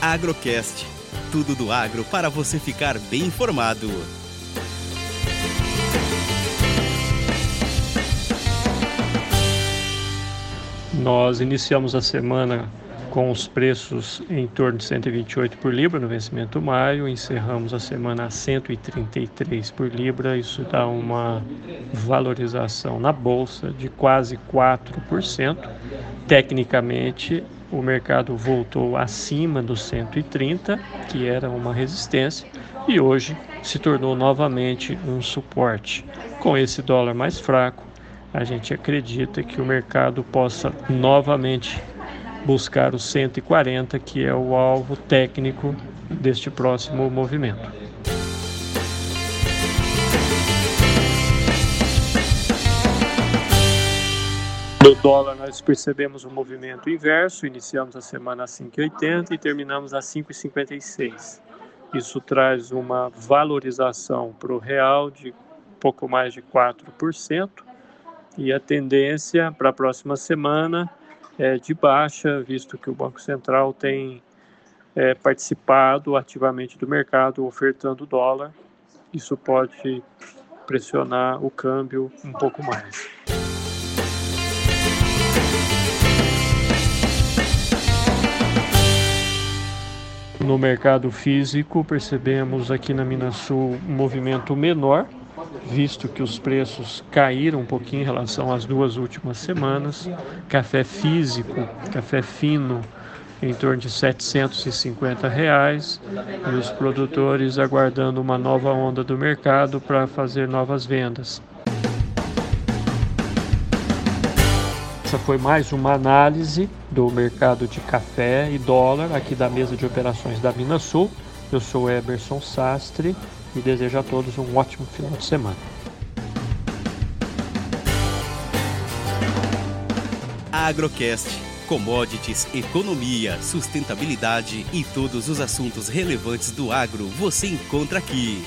Agrocast. Tudo do agro para você ficar bem informado. Nós iniciamos a semana com os preços em torno de 128 por libra no vencimento maio, encerramos a semana a 133 por libra, isso dá uma valorização na bolsa de quase 4%. Tecnicamente, o mercado voltou acima dos 130, que era uma resistência, e hoje se tornou novamente um suporte. Com esse dólar mais fraco, a gente acredita que o mercado possa novamente buscar os 140, que é o alvo técnico deste próximo movimento. No dólar, nós percebemos um movimento inverso. Iniciamos a semana a 5,80 e terminamos a 5,56. Isso traz uma valorização para o real de pouco mais de 4%. E a tendência para a próxima semana é, de baixa, visto que o Banco Central tem é, participado ativamente do mercado ofertando dólar. Isso pode pressionar o câmbio um pouco mais. No mercado físico, percebemos aqui na Minas Sul um movimento menor, visto que os preços caíram um pouquinho em relação às duas últimas semanas. Café físico, café fino, em torno de 750 reais e os produtores aguardando uma nova onda do mercado para fazer novas vendas. Essa foi mais uma análise do mercado de café e dólar aqui da mesa de operações da Minas Sul. Eu sou Eberson Sastre e desejo a todos um ótimo final de semana. Agrocast. Commodities, economia, sustentabilidade e todos os assuntos relevantes do agro você encontra aqui.